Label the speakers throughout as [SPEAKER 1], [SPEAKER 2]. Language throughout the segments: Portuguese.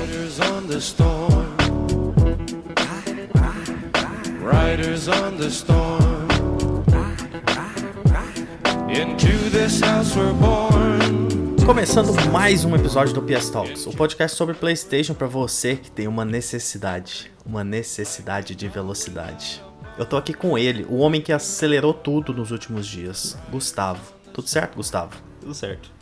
[SPEAKER 1] Riders on the storm. Riders on the storm. Into this house we're born.
[SPEAKER 2] Começando mais um episódio do PS Talks, o podcast sobre PlayStation para você que tem uma necessidade, uma necessidade de velocidade. Eu tô aqui com ele, o homem que acelerou tudo nos últimos dias, Gustavo. Tudo certo, Gustavo?
[SPEAKER 3] Tudo certo.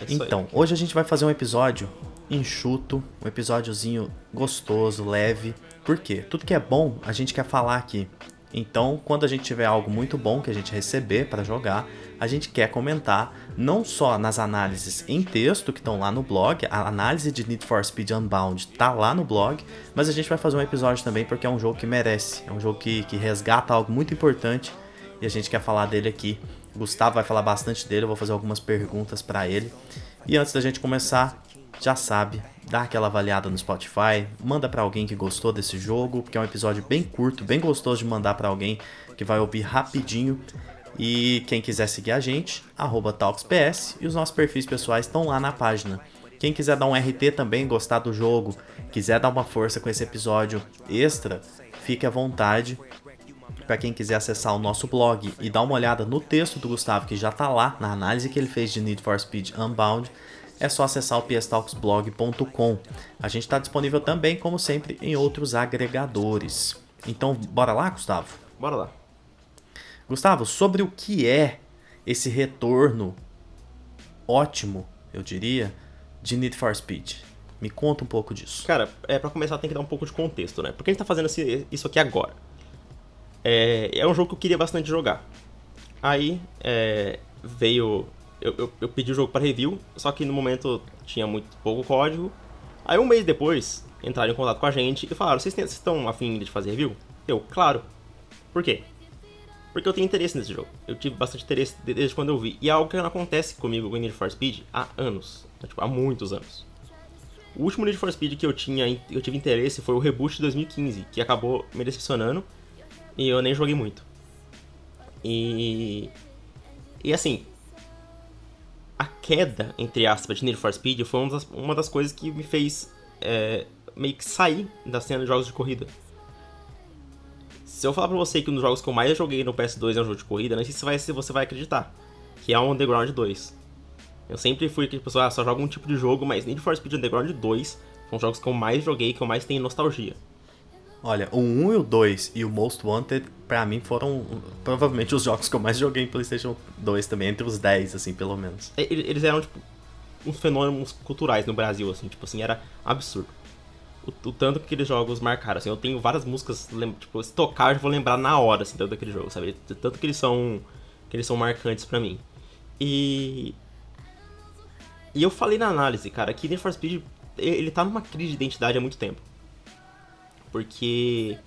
[SPEAKER 3] É.
[SPEAKER 2] Então, hoje a gente vai fazer um episódio enxuto, um episódiozinho gostoso, leve. Por quê? Tudo que é bom a gente quer falar aqui. Então, quando a gente tiver algo muito bom que a gente receber para jogar, a gente quer comentar não só nas análises em texto que estão lá no blog, a análise de Need for Speed Unbound tá lá no blog, mas a gente vai fazer um episódio também porque é um jogo que merece, é um jogo que, que resgata algo muito importante e a gente quer falar dele aqui. O Gustavo vai falar bastante dele, eu vou fazer algumas perguntas para ele. E antes da gente começar, já sabe, dá aquela avaliada no Spotify, manda para alguém que gostou desse jogo, porque é um episódio bem curto, bem gostoso de mandar para alguém que vai ouvir rapidinho. E quem quiser seguir a gente, TalksPS, e os nossos perfis pessoais estão lá na página. Quem quiser dar um RT também, gostar do jogo, quiser dar uma força com esse episódio extra, fique à vontade. Para quem quiser acessar o nosso blog e dar uma olhada no texto do Gustavo, que já tá lá na análise que ele fez de Need for Speed Unbound, é só acessar o pstalksblog.com. A gente está disponível também, como sempre, em outros agregadores. Então, bora lá, Gustavo?
[SPEAKER 3] Bora lá.
[SPEAKER 2] Gustavo, sobre o que é esse retorno ótimo, eu diria, de Need for Speed. Me conta um pouco disso.
[SPEAKER 3] Cara, é, pra começar tem que dar um pouco de contexto, né? Por que a gente tá fazendo esse- isso aqui agora? É, é um jogo que eu queria bastante jogar. Aí é, veio. Eu, eu, eu pedi o jogo para review, só que no momento tinha muito pouco código. Aí um mês depois entraram em contato com a gente e falaram: Vocês, estão afim de fazer review? Eu, claro. Por quê? Porque eu tenho interesse nesse jogo. Eu tive bastante interesse de- desde quando eu vi. E é algo que não acontece comigo com Need for Speed há anos. Tipo, há muitos anos. O último Need for Speed que eu tinha, eu tive interesse foi o reboot de 2015, que acabou me decepcionando e eu nem joguei muito. E e assim, a queda entre aspas de Need for Speed foi uma das, uma das coisas que me fez é, meio que sair da cena de jogos de corrida. Se eu falar pra você que um dos jogos que eu mais joguei no PS2 é um jogo de corrida, não sei se, vai, se você vai acreditar. Que é o Underground 2. Eu sempre fui aquele pessoa, ah, só joga um tipo de jogo, mas Need for Speed Underground 2 são os jogos que eu mais joguei, que eu mais tenho nostalgia.
[SPEAKER 2] Olha, o 1 e o 2 e o Most Wanted, pra mim, foram provavelmente os jogos que eu mais joguei em PlayStation 2 também, entre os 10, assim, pelo menos.
[SPEAKER 3] E- Eles eram, tipo, uns fenômenos culturais no Brasil, assim, tipo assim, era absurdo. O, o tanto que aqueles jogos marcaram, assim, eu tenho várias músicas, tipo, se tocar eu vou lembrar na hora, assim, daquele jogo, sabe? Tanto que eles são, que eles são marcantes pra mim. E... E eu falei na análise, cara, que Need for Speed, ele tá numa crise de identidade há muito tempo. Porque...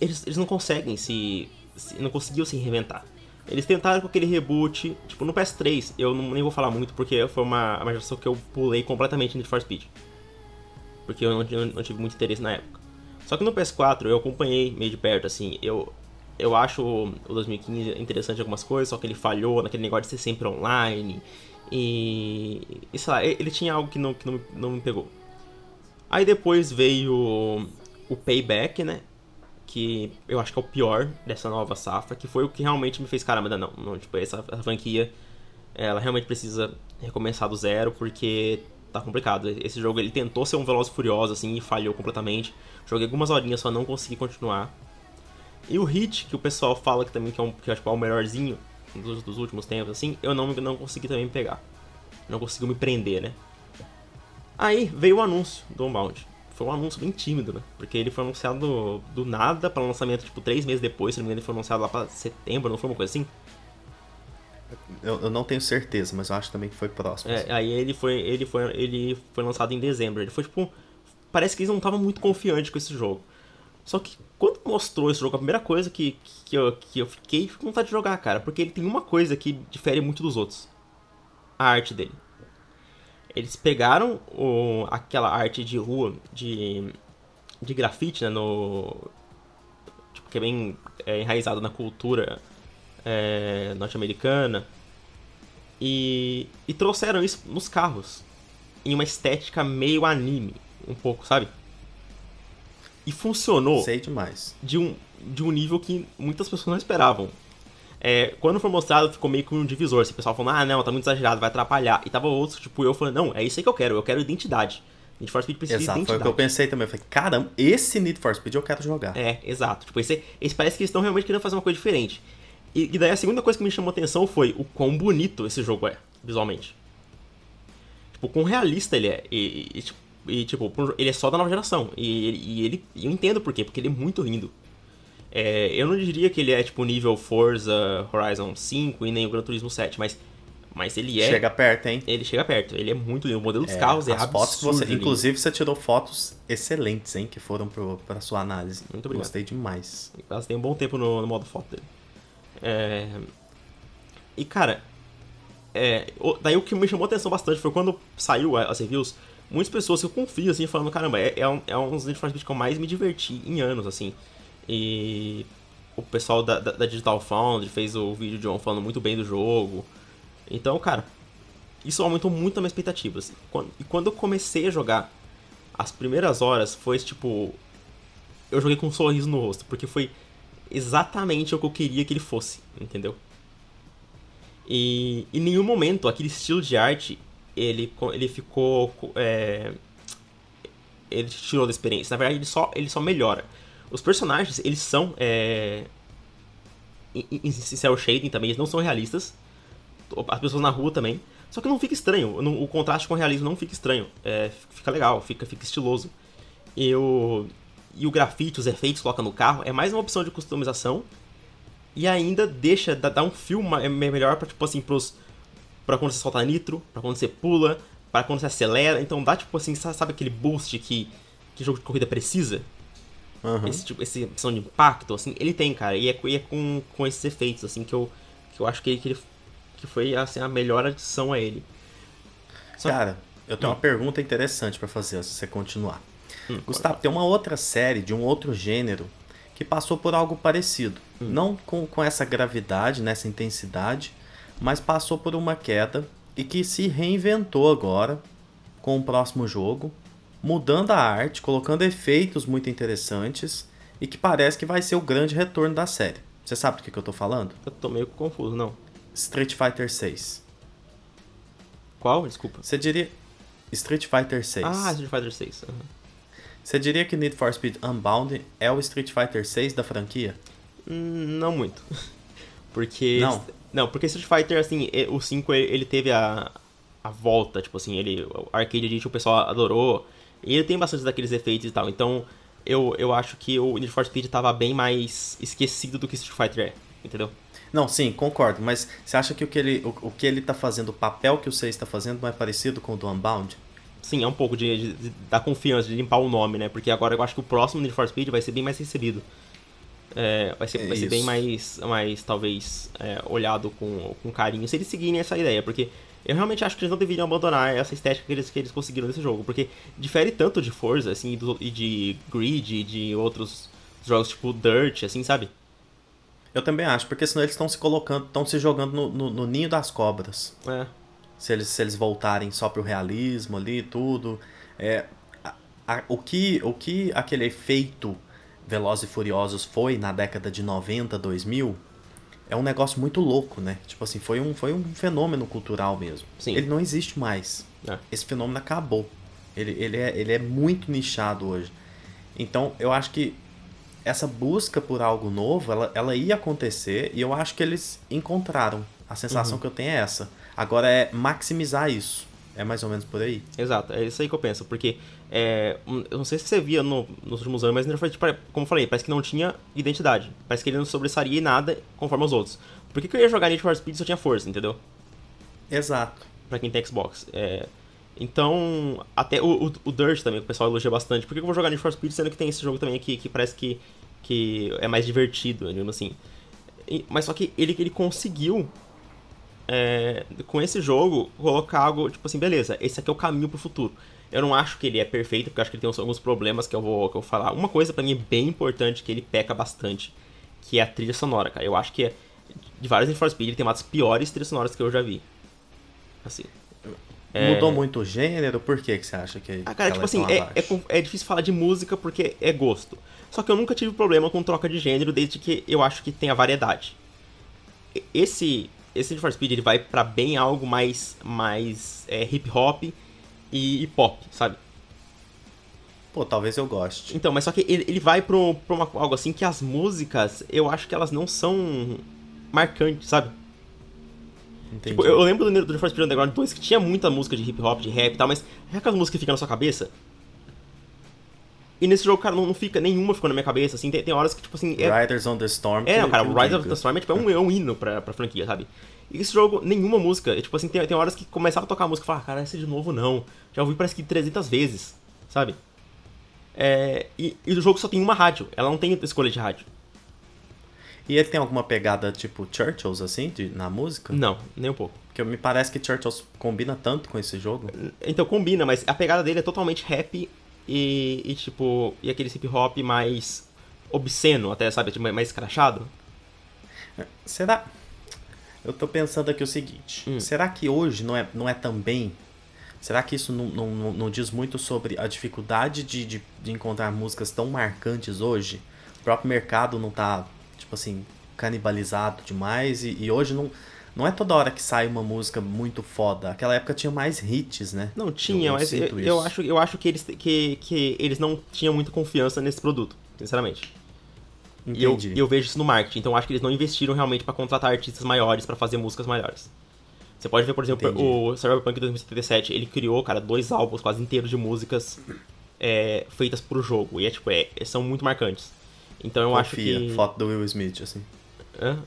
[SPEAKER 3] Eles, eles não conseguem se, se... Não conseguiam se reinventar. Eles tentaram com aquele reboot, tipo, no PS3, eu não, nem vou falar muito porque foi uma, uma geração que eu pulei completamente Need for Speed. Porque eu não, não, tive muito interesse na época. Só que no PS4 eu acompanhei meio de perto, assim, eu, eu acho o 2015 interessante algumas coisas, só que ele falhou naquele negócio de ser sempre online. E, e sei lá, ele tinha algo que não, que não, não me pegou. Aí depois veio o Payback, né? Que eu acho que é o pior dessa nova safra, que foi o que realmente me fez, caramba, não, não tipo, essa, essa franquia, ela realmente precisa recomeçar do zero, porque tá complicado. Esse jogo, ele tentou ser um Veloz Furioso, assim, e falhou completamente. Joguei algumas horinhas, só não consegui continuar. E o Hit, que o pessoal fala que também que é, um, que é, tipo, é o melhorzinho dos, dos últimos tempos, assim, eu não, não consegui também pegar. Não conseguiu me prender, né? Aí veio o anúncio do Unbound. Foi um anúncio bem tímido, né? Porque ele foi anunciado do, do nada para lançamento, tipo, três meses depois, se não me engano, ele foi anunciado lá pra setembro, não foi uma coisa assim?
[SPEAKER 2] Eu, eu não tenho certeza, mas eu acho também que foi próximo. assim.
[SPEAKER 3] É, aí ele foi, ele foi, ele foi lançado em dezembro. Ele foi tipo, parece que eles não estavam muito confiantes com esse jogo. Só que quando mostrou esse jogo, a primeira coisa que, que, eu, que eu fiquei foi com vontade de jogar, cara, porque ele tem uma coisa que difere muito dos outros: a arte dele. Eles pegaram o, aquela arte de rua, de, de grafite, né, no, tipo, que é bem é, enraizado na cultura é, norte-americana, e, e trouxeram isso nos carros. em uma estética meio anime, um pouco, sabe? E funcionou
[SPEAKER 2] Sei demais.
[SPEAKER 3] de um, de um nível que muitas pessoas não esperavam. É, quando foi mostrado, ficou meio que um divisor. Assim, o pessoal falando, ah, não, tá muito exagerado, vai atrapalhar. E tava outros, tipo, eu falando, não, é isso aí que eu quero, eu quero identidade. Need for Speed precisa de
[SPEAKER 2] Exato, foi o
[SPEAKER 3] identidade.
[SPEAKER 2] que eu pensei também. Eu falei, caramba, esse Need for Speed eu quero jogar.
[SPEAKER 3] É, exato. Tipo, esse, esse parece que eles estão realmente querendo fazer uma coisa diferente. E, e daí a segunda coisa que me chamou atenção foi o quão bonito esse jogo é, visualmente. Tipo, quão realista ele é. E, e, tipo, e, tipo, ele é só da nova geração. E, ele- e ele. e eu entendo por quê, porque ele é muito lindo. É, eu não diria que ele é tipo nível Forza Horizon 5 e nem o Gran Turismo 7, mas, mas ele é.
[SPEAKER 2] Chega perto, hein?
[SPEAKER 3] Ele chega perto, ele é muito lindo. O modelo dos carros é
[SPEAKER 2] As
[SPEAKER 3] absurdo.
[SPEAKER 2] fotos que você,
[SPEAKER 3] lindo.
[SPEAKER 2] inclusive, você tirou fotos excelentes, hein? Que foram pro, pra sua análise.
[SPEAKER 3] Muito obrigado.
[SPEAKER 2] Gostei demais.
[SPEAKER 3] Elas têm um bom tempo no, no modo foto dele. É... E cara, é, daí o que me chamou a atenção bastante foi quando saiu a- as reviews, muitas pessoas que eu confio, assim, falando, caramba, é, é, um, é um dos Need for Speed que eu mais me diverti em anos, assim. E o pessoal da, da, da Digital Foundry fez o vídeo de John falando muito bem do jogo. Então, cara, isso aumentou muito a minha expectativa, assim. E quando eu comecei a jogar, as primeiras horas foi tipo. Eu joguei com um sorriso no rosto, porque foi exatamente o que eu queria que ele fosse, entendeu? E em nenhum momento aquele estilo de arte ele, ele ficou. co- é, ele tirou da experiência. Na verdade, ele só, ele só melhora. Os personagens, eles são. É, em, cel shading também, eles não são realistas. As pessoas na rua também. Só que não fica estranho. o contraste com o realismo não fica estranho. É, fica legal, fica, fica estiloso. E o, e o grafite, os efeitos que coloca no carro, é mais uma opção de customização. E ainda deixa, dá, dá um fio ma- é melhor pra, tipo assim, pros, pra quando você solta nitro, pra quando você pula, pra quando você acelera. Então dá, tipo assim, sa- sabe aquele boost que, que jogo de corrida precisa?
[SPEAKER 2] Aham.
[SPEAKER 3] Esse tipo, esse opção de impacto, assim, ele tem, cara. E é, e é com, com esses efeitos, assim, que eu, que eu acho que, ele, que, ele, que foi, assim, a melhor adição a ele. Só-
[SPEAKER 2] Cara, eu tenho
[SPEAKER 3] Hum.
[SPEAKER 2] uma pergunta interessante pra fazer se você continuar.
[SPEAKER 3] Hum,
[SPEAKER 2] Gustavo, tem uma outra série de um outro gênero que passou por algo parecido.
[SPEAKER 3] Hum.
[SPEAKER 2] Não com, com essa gravidade, nessa intensidade, mas passou por uma queda e que se reinventou agora com o próximo jogo, mudando a arte, colocando efeitos muito interessantes e que parece que vai ser o grande retorno da série. Você sabe do que, que eu tô falando?
[SPEAKER 3] Eu tô meio confuso, não.
[SPEAKER 2] Street Fighter 6.
[SPEAKER 3] Qual? Desculpa.
[SPEAKER 2] Você diria Street Fighter 6.
[SPEAKER 3] Ah, Street Fighter 6. aham.
[SPEAKER 2] Você diria que Need for Speed Unbound é o Street Fighter 6 da franquia?
[SPEAKER 3] Hum, Não muito. Porque.
[SPEAKER 2] Não?
[SPEAKER 3] Não, porque Street Fighter, assim, o 5 ele ele teve a, a volta, tipo assim, ele. O Arcade Edition o pessoal adorou. E ele tem bastante daqueles efeitos e tal. Então, eu, eu acho que o Need for Speed tava bem mais esquecido do que Street Fighter é, entendeu?
[SPEAKER 2] Não, sim, concordo, mas você acha que o que ele, o, o que ele tá fazendo, o papel que o 6 está fazendo, não é parecido com o do Unbound?
[SPEAKER 3] Sim, é um pouco de, de, de dar confiança, de limpar o nome, né? Porque agora eu acho que o próximo Need for Speed vai ser bem mais recebido. É, vai ser, vai ser bem mais, mais talvez, é, olhado com, com carinho, se eles seguirem essa ideia. Porque eu realmente acho que eles não deveriam abandonar essa estética que eles, que eles conseguiram nesse jogo. Porque difere tanto de Forza, assim, e do- e de Grid, e de outros jogos tipo Dirt, assim, sabe?
[SPEAKER 2] Eu também acho, porque senão eles estão se colocando, estão se jogando no, no- no ninho das cobras.
[SPEAKER 3] É,
[SPEAKER 2] Se eles, se eles voltarem só pro realismo ali e tudo. É, a- a- o, que, o que aquele efeito Velozes e Furiosos foi na década de 90, 2000, é um negócio muito louco, né? Tipo assim, foi um, foi um fenômeno cultural mesmo.
[SPEAKER 3] Sim.
[SPEAKER 2] Ele não existe mais.
[SPEAKER 3] é.
[SPEAKER 2] esse fenômeno acabou. Ele, ele, é, ele é muito nichado hoje. Então, eu acho que essa busca por algo novo, ela, ela ia acontecer e eu acho que eles encontraram. A sensação que eu tenho é essa. Agora é maximizar isso. É mais ou menos por aí.
[SPEAKER 3] Exato, é isso aí que eu penso, porque é, um, eu não sei se você via no- nos últimos anos, mas Need for Speed, pare- como eu falei, parece que não tinha identidade. Parece que ele não sobressaria em nada conforme os outros. Por que, que eu ia jogar Need for Speed se eu tinha força, entendeu?
[SPEAKER 2] Exato.
[SPEAKER 3] Pra quem tem Xbox. É, então, até o, o, o Dirt também, que o pessoal elogia bastante. Por que, eu vou jogar Need for Speed sendo que tem esse jogo também aqui que parece que, que é mais divertido, digamos assim. E- mas só que ele, ele conseguiu é, com esse jogo, colocar algo, tipo assim, beleza, esse aqui é o caminho pro futuro. Eu não acho que ele é perfeito, porque eu acho que ele tem uns- alguns problemas que eu vou, que eu vou falar. Uma coisa pra mim é bem importante, que ele peca bastante, que é a trilha sonora, cara. Eu acho que é, de vários Need for Speed, ele tem uma das piores trilhas sonoras que eu já vi. Assim,
[SPEAKER 2] Mudou muito o gênero? Por que, que você acha que.
[SPEAKER 3] Ah, cara,
[SPEAKER 2] que
[SPEAKER 3] tipo
[SPEAKER 2] elas
[SPEAKER 3] assim, é, é, é difícil falar de música porque é gosto. Só que eu nunca tive problema com troca de gênero desde que eu acho que tem a variedade. Esse, esse Need for Speed ele vai pra bem algo mais, mais é, hip hop e, e pop, sabe?
[SPEAKER 2] Pô, talvez eu goste.
[SPEAKER 3] Então, mas só que ele, ele vai pro, pra uma, algo assim que as músicas, eu acho que elas não são marcantes, sabe?
[SPEAKER 2] Entendi.
[SPEAKER 3] Tipo, eu, eu lembro do do Need for Speed Underground 2 que tinha muita música de hip hop, de rap e tal, mas é aquelas músicas que ficam na sua cabeça. E nesse jogo, cara, não, não fica, nenhuma ficou na minha cabeça, assim, tem, tem horas que, tipo assim, é,
[SPEAKER 2] Riders on the Storm.
[SPEAKER 3] é
[SPEAKER 2] que-
[SPEAKER 3] cara,
[SPEAKER 2] que
[SPEAKER 3] o
[SPEAKER 2] eu
[SPEAKER 3] Rise of
[SPEAKER 2] digo.
[SPEAKER 3] the Storm é, tipo, é um, é um hino pra, pra franquia, sabe? E esse jogo, nenhuma música, e, tipo assim, tem, tem horas que começava a tocar a música e falava, ah, cara, essa de novo não. Já ouvi parece que 300 vezes, sabe? É, e, e o jogo só tem uma rádio, ela não tem escolha de rádio.
[SPEAKER 2] E ele tem alguma pegada tipo Churchills, assim, de, na música?
[SPEAKER 3] Não, nem um pouco.
[SPEAKER 2] Porque me parece que Churchills combina tanto com esse jogo.
[SPEAKER 3] Então combina, mas a pegada dele é totalmente rap e, e, tipo, e aquele hip hop mais obsceno, até, sabe, tipo, mais escrachado.
[SPEAKER 2] Será? Eu tô pensando aqui o seguinte:
[SPEAKER 3] Hum.
[SPEAKER 2] será que hoje não é, não é também. Será que isso não, não, não- não diz muito sobre a dificuldade de, de, de encontrar músicas tão marcantes hoje? O próprio mercado não tá, tipo assim, canibalizado demais e, e hoje não, não é toda hora que sai uma música muito foda. Aquela época tinha mais hits, né?
[SPEAKER 3] Não, tinha,
[SPEAKER 2] eu
[SPEAKER 3] mas eu, eu acho, eu acho que, eles, que, que eles não tinham muita confiança nesse produto, sinceramente. Eu,
[SPEAKER 2] Entendi.
[SPEAKER 3] e eu vejo isso no marketing, então eu acho que eles não investiram realmente pra contratar artistas maiores pra fazer músicas maiores. Você pode ver, por exemplo,
[SPEAKER 2] Entendi.
[SPEAKER 3] o Cyberpunk 2077, ele criou, cara, dois álbuns quase inteiros de músicas é, feitas pro jogo. E é tipo, é, são muito marcantes. Então eu acho
[SPEAKER 2] confia.
[SPEAKER 3] que.
[SPEAKER 2] Foto do Will Smith, assim.
[SPEAKER 3] Hã?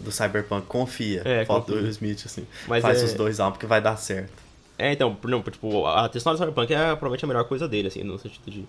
[SPEAKER 2] Do Cyberpunk, confia.
[SPEAKER 3] É,
[SPEAKER 2] Foto
[SPEAKER 3] confia.
[SPEAKER 2] do Will Smith, assim.
[SPEAKER 3] Mas
[SPEAKER 2] Faz
[SPEAKER 3] é-
[SPEAKER 2] os dois álbuns que vai dar certo.
[SPEAKER 3] É, então, não, tipo, a trilha sonora do Cyberpunk é provavelmente a melhor coisa dele, assim, no sentido de.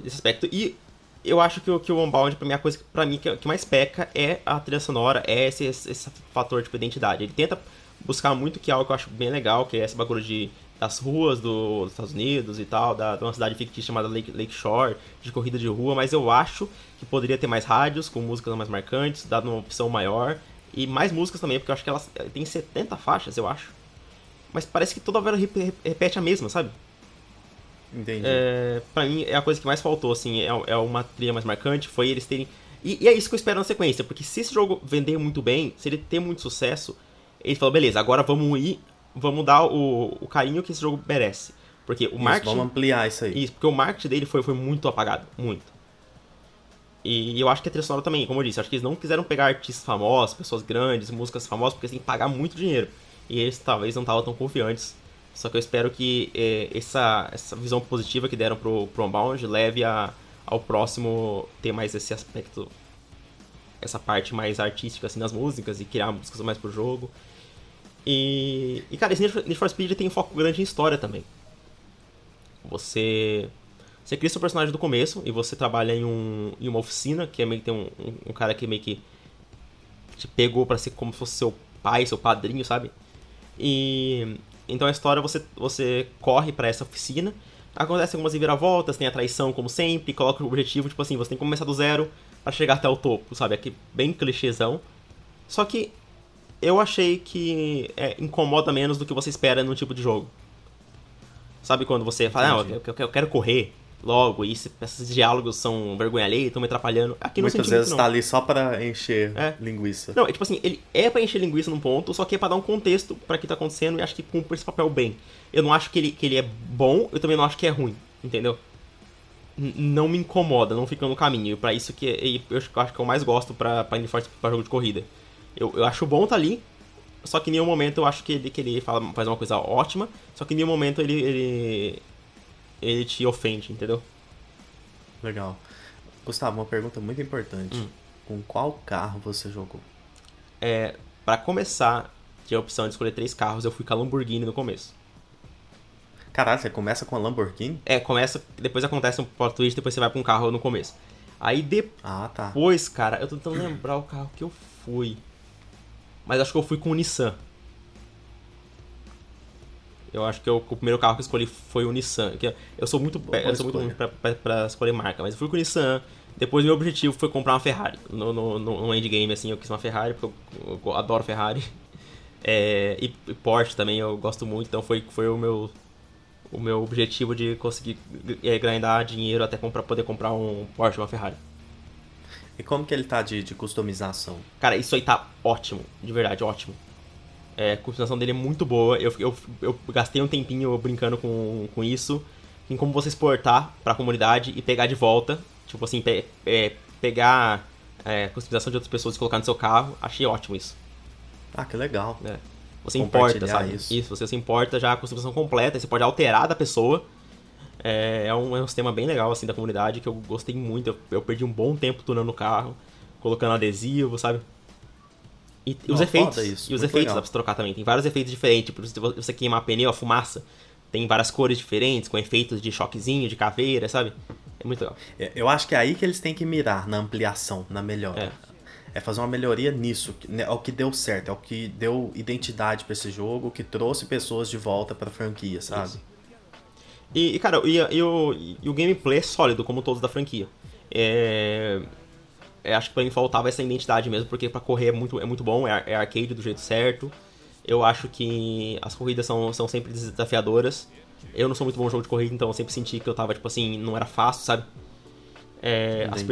[SPEAKER 3] desse aspecto. E eu acho que, o- que o Unbound, pra mim, a coisa que, pra mim que, que mais peca é a trilha sonora, é esse, esse, esse fator, tipo, identidade. Ele tenta buscar muito que é algo que eu acho bem legal, que é esse bagulho de das ruas do- dos Estados Unidos e tal, da, de uma cidade fictícia chamada Lake, Lake Shore, de corrida de rua, mas eu acho que poderia ter mais rádios com músicas mais marcantes, dado uma opção maior, e mais músicas também, porque eu acho que elas tem 70 faixas, eu acho. Mas parece que toda hora rep- repete a mesma, sabe?
[SPEAKER 2] Entendi.
[SPEAKER 3] É, pra mim, é a coisa que mais faltou, assim, é, é uma trilha mais marcante, foi eles terem... E, e é isso que eu espero na sequência, porque se esse jogo vender muito bem, se ele ter muito sucesso, eles falam, beleza, agora vamos ir, vamos dar o, o carinho que esse jogo merece. Porque o
[SPEAKER 2] Isso,
[SPEAKER 3] marketing...
[SPEAKER 2] vamos ampliar isso aí.
[SPEAKER 3] Isso, porque o marketing dele foi, foi muito apagado, muito. E eu acho que a trilha sonora também, como eu disse, acho que eles não quiseram pegar artistas famosos, pessoas grandes, músicas famosas, porque eles têm que pagar muito dinheiro. E eles talvez não estavam tão confiantes. Só que eu espero que eh, essa, essa visão positiva que deram pro, pro Unbound leve a, ao próximo ter mais esse aspecto, essa parte mais artística assim nas músicas e criar músicas mais pro jogo. E, e cara, esse Need for, Speed tem um foco grande em história também. Você você cria seu personagem do começo e você trabalha em, um, em uma oficina, que é meio que tem um, um, um cara que meio que te pegou pra ser como se fosse seu pai, seu padrinho, sabe? E então a história você você corre pra essa oficina, acontece algumas reviravoltas, tem a traição como sempre, coloca o objetivo, tipo assim, você tem que começar do zero pra chegar até o topo, sabe? Aqui bem clichêzão. Só que eu achei que é, incomoda menos do que você espera num tipo de jogo. Sabe quando você fala, ah, eu, eu- eu quero correr logo, e esse- esses diálogos são vergonha alheia, estão me atrapalhando. Aqui não
[SPEAKER 2] Muitas vezes
[SPEAKER 3] muito,
[SPEAKER 2] tá ali só pra encher
[SPEAKER 3] É.
[SPEAKER 2] linguiça.
[SPEAKER 3] Não, é tipo assim, ele é pra encher linguiça num ponto, só que é pra dar um contexto pra o que tá acontecendo e acho que cumpre esse papel bem. Eu não acho que ele, que ele é bom, eu também não acho que é ruim, entendeu? N- não me incomoda, não fica no caminho. Pra isso que e eu acho eu acho que eu mais gosto pra, pra Need for Speed, pra jogo de corrida. Eu, eu acho bom tá ali, só que em nenhum momento eu acho que ele, que ele fala, faz uma coisa ótima, só que em nenhum momento ele, ele, ele te ofende, entendeu?
[SPEAKER 2] Legal. Gustavo, uma pergunta muito importante.
[SPEAKER 3] Hum.
[SPEAKER 2] Com qual carro você jogou?
[SPEAKER 3] É, pra começar, tinha a opção de escolher três carros, eu fui com a Lamborghini no começo.
[SPEAKER 2] Caralho, você começa com a Lamborghini?
[SPEAKER 3] É, começa, depois acontece um plot twist, depois você vai pra um carro no começo. Aí
[SPEAKER 2] Ah, tá.
[SPEAKER 3] depois, cara, eu tô tentando lembrar o carro que eu fui. Mas acho que eu fui com o Nissan. Eu acho que eu- o primeiro carro que eu escolhi foi o Nissan. Que eu sou muito,
[SPEAKER 2] Boa
[SPEAKER 3] eu sou muito ruim pra, pra, pra escolher marca, mas eu fui com o Nissan. Depois meu objetivo foi comprar uma Ferrari. No, no, no, endgame, assim, eu quis uma Ferrari, porque eu, eu adoro Ferrari. É, e, e Porsche também eu gosto muito, então foi, foi o meu o meu objetivo de conseguir é, grindar dinheiro até para poder comprar um Porsche ou uma Ferrari.
[SPEAKER 2] E como que ele tá de, de customização?
[SPEAKER 3] Cara, isso aí tá ótimo, de verdade, ótimo. É, a customização dele é muito boa. Eu, eu, eu gastei um tempinho brincando com, com isso. Em como você exportar pra comunidade e pegar de volta. Tipo assim, pe, é, pegar é, customização de outras pessoas e colocar no seu carro. Achei ótimo isso.
[SPEAKER 2] Ah, que legal.
[SPEAKER 3] É. Você importa, sabe? Isso. isso, você se importa já a customização completa, você pode alterar da pessoa. É, é, um, é um sistema bem legal, assim, da comunidade, que eu gostei muito. Eu, eu perdi um bom tempo tunando o carro, colocando adesivo, sabe? E, Não, os efeitos. Isso, e os efeitos legal. dá pra você trocar também. Tem vários efeitos diferentes. Tipo, se você queimar pneu, a fumaça, tem várias cores diferentes, com efeitos de choquezinho, de caveira, sabe? É muito legal.
[SPEAKER 2] É, eu acho que é aí que eles têm que mirar, na ampliação, na melhora. É é fazer uma melhoria nisso, né, é o que deu certo, é o que deu identidade para esse jogo, que trouxe pessoas de volta para a franquia, sabe?
[SPEAKER 3] E, e, cara, e, e, o, e o gameplay é sólido, como todos da franquia. É, é, acho que pra mim faltava essa identidade mesmo, porque para correr é muito, é muito bom, é, é arcade do jeito certo. Eu acho que as corridas são, são sempre desafiadoras. Eu não sou muito bom no jogo de corrida, então eu sempre senti que eu tava, tipo assim, não era fácil, sabe? É, as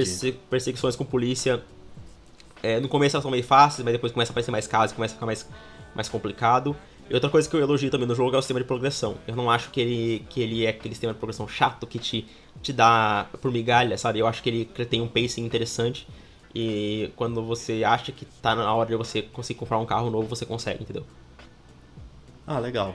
[SPEAKER 3] perseguições com polícia é, no começo elas são meio fáceis, mas depois começa a aparecer mais casos, começa a ficar mais, mais complicado. E outra coisa que eu elogio também no jogo é o sistema de progressão. Eu não acho que ele, que ele é aquele sistema de progressão chato que te, te dá por migalha, sabe? Eu acho que ele, tem um pacing interessante. E quando você acha que tá na hora de você conseguir comprar um carro novo, você consegue, entendeu?
[SPEAKER 2] Ah, legal.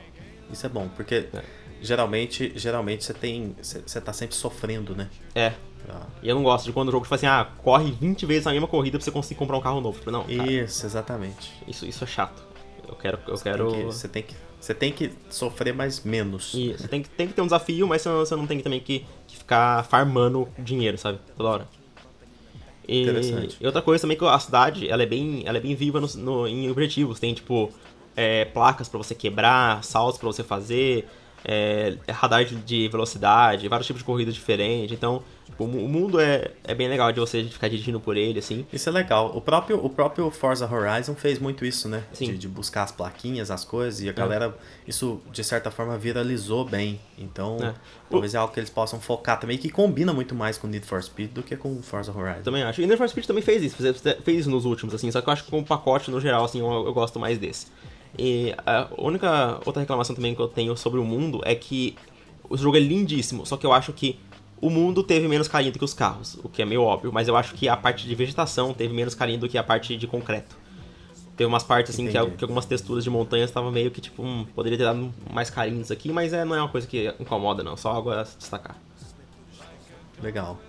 [SPEAKER 2] Isso é bom, porque é. geralmente, geralmente você tem. Você tá sempre sofrendo, né?
[SPEAKER 3] É, ah. E eu não gosto de quando o jogo tipo assim, ah, corre 20 vezes a mesma corrida pra você conseguir comprar um carro novo. Tipo, não,
[SPEAKER 2] cara, Isso, exatamente.
[SPEAKER 3] Isso, isso é chato. Eu quero. Eu
[SPEAKER 2] você
[SPEAKER 3] quero...
[SPEAKER 2] Tem que, você, tem que, você tem que sofrer mais menos.
[SPEAKER 3] Isso, tem que, tem que ter um desafio, mas você não, você não tem que, também que, que ficar farmando dinheiro, sabe? Toda hora. E, Interessante. E outra coisa também que a cidade, ela é bem, ela é bem viva no, no em objetivos. Tem, tipo, é, placas para você quebrar, saltos para você fazer, é, radar de velocidade, vários tipos de corrida diferentes. Então, o mundo é, é bem legal de você ficar dirigindo por ele, assim.
[SPEAKER 2] Isso é legal. O próprio, o próprio Forza Horizon fez muito isso, né? De, de, buscar as plaquinhas, as coisas, e a é. galera, isso de certa forma viralizou bem. Então, é. talvez é algo que eles possam focar também, que combina muito mais com Need for Speed do que com Forza Horizon.
[SPEAKER 3] Também acho. E Need for Speed também fez isso, fez, fez isso nos últimos, assim, só que eu acho que com o pacote no geral, assim, eu, eu gosto mais desse. E a única outra reclamação também que eu tenho sobre o mundo é que o jogo é lindíssimo, só que eu acho que o mundo teve menos carinho do que os carros, o que é meio óbvio, mas eu acho que a parte de vegetação teve menos carinho do que a parte de concreto. Teve umas partes assim que, que, algumas texturas de montanhas estavam meio que tipo, hum, poderia ter dado mais carinho nisso aqui, mas é, não é uma coisa que incomoda não, só algo a destacar.
[SPEAKER 2] Legal.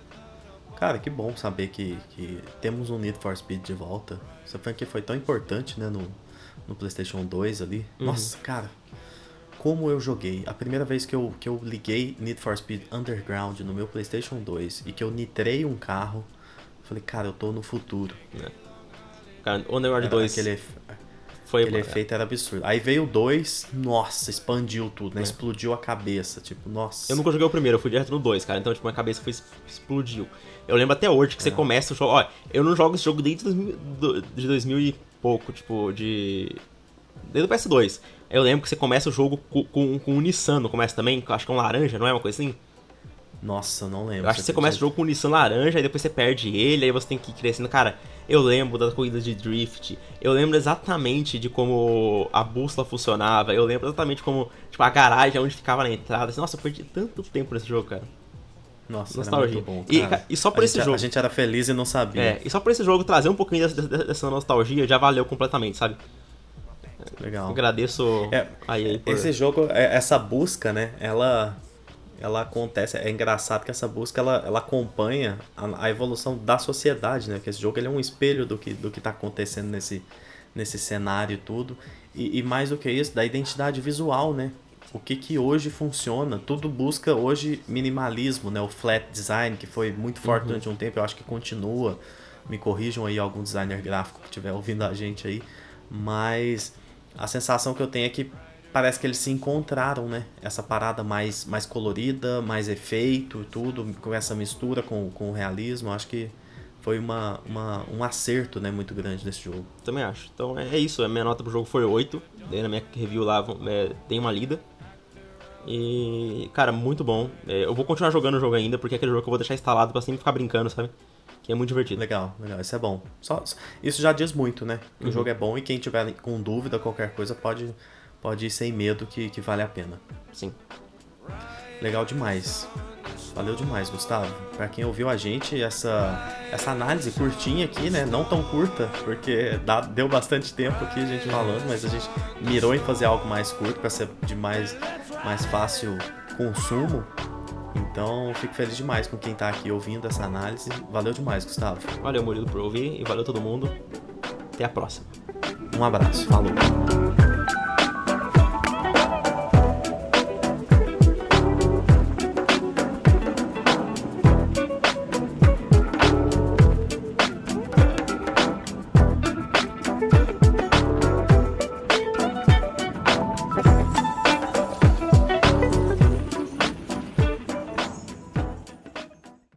[SPEAKER 2] Cara, que bom saber que, que temos um Need for Speed de volta. Essa franquia foi tão importante, né, no, no PlayStation 2 ali. Uhum. Nossa, cara, como eu joguei. A primeira vez que eu, que eu liguei Need for Speed Underground no meu PlayStation 2 e que eu nitrei um carro, falei, cara, eu tô no futuro. É.
[SPEAKER 3] Cara, Underground 2.
[SPEAKER 2] Aquele, foi aquele efeito era absurdo. Aí veio o 2, nossa, expandiu tudo, né? É. Explodiu a cabeça, tipo, nossa.
[SPEAKER 3] Eu nunca joguei o primeiro, eu fui direto no 2, cara. Então, tipo, minha cabeça foi, explodiu. Eu lembro até hoje que é. você começa o jogo. Ó, eu não jogo esse jogo desde 2000, de 2000 e pouco, tipo, de. Desde o PS2. Eu lembro que você começa o jogo com, com, com um Nissan, não começa também? Acho que é um laranja, não é uma coisa assim?
[SPEAKER 2] Nossa, não lembro.
[SPEAKER 3] Eu acho que você começa o jogo com um Nissan laranja, aí depois você perde ele, aí você tem que ir crescendo. Cara, eu lembro das corridas de drift, eu lembro exatamente de como a bússola funcionava, eu lembro exatamente como, tipo, a garagem onde ficava na entrada. Nossa, eu perdi tanto tempo nesse jogo, cara.
[SPEAKER 2] Nossa, nostalgia. Bom, e,
[SPEAKER 3] e, só por a esse
[SPEAKER 2] gente,
[SPEAKER 3] jogo.
[SPEAKER 2] A gente era feliz e não sabia.
[SPEAKER 3] É, e só por esse jogo trazer um pouquinho dessa, dessa nostalgia já valeu completamente, sabe?
[SPEAKER 2] Legal.
[SPEAKER 3] Agradeço
[SPEAKER 2] é, aí por... Esse jogo, é, essa busca, né? Ela, ela acontece. É engraçado que essa busca ela, ela acompanha a, a evolução da sociedade, né? Que esse jogo ele é um espelho do que do que está acontecendo nesse nesse cenário e tudo. E, e mais do que isso, da identidade visual, né? O que que hoje funciona. Tudo busca hoje minimalismo, né? O flat design, que foi muito forte uhum. durante um tempo, eu acho que continua. Me corrijam aí algum designer gráfico que estiver ouvindo a gente aí. Mas a sensação que eu tenho é que parece que eles se encontraram, né? Essa parada mais, mais colorida, mais efeito, tudo, com essa mistura com, com o realismo. Acho que foi uma, uma, um acerto né, muito grande nesse jogo.
[SPEAKER 3] Também acho. Então é, é isso, a minha nota pro jogo foi 8. Daí na minha review lá é, tem uma lida. E, cara, muito bom. É, eu vou continuar jogando o jogo ainda, porque é aquele jogo que eu vou deixar instalado pra sempre ficar brincando, sabe? Que é muito divertido.
[SPEAKER 2] Legal, legal, isso é bom. Só, isso já diz muito, né? Que
[SPEAKER 3] Uhum.
[SPEAKER 2] o jogo é bom e quem tiver com dúvida, qualquer coisa, pode, pode ir sem medo que, que vale a pena.
[SPEAKER 3] Sim.
[SPEAKER 2] Legal demais. Valeu demais, Gustavo. Pra quem ouviu a gente, essa, essa análise curtinha aqui, né? Não tão curta, porque dá- deu bastante tempo aqui a gente falando, mas a gente mirou em fazer algo mais curto pra ser de mais, mais fácil consumo. Então, fico feliz demais com quem tá aqui ouvindo essa análise. Valeu demais, Gustavo.
[SPEAKER 3] Valeu, Murilo, por ouvir e valeu todo mundo. Até a próxima.
[SPEAKER 2] Um abraço. Falou.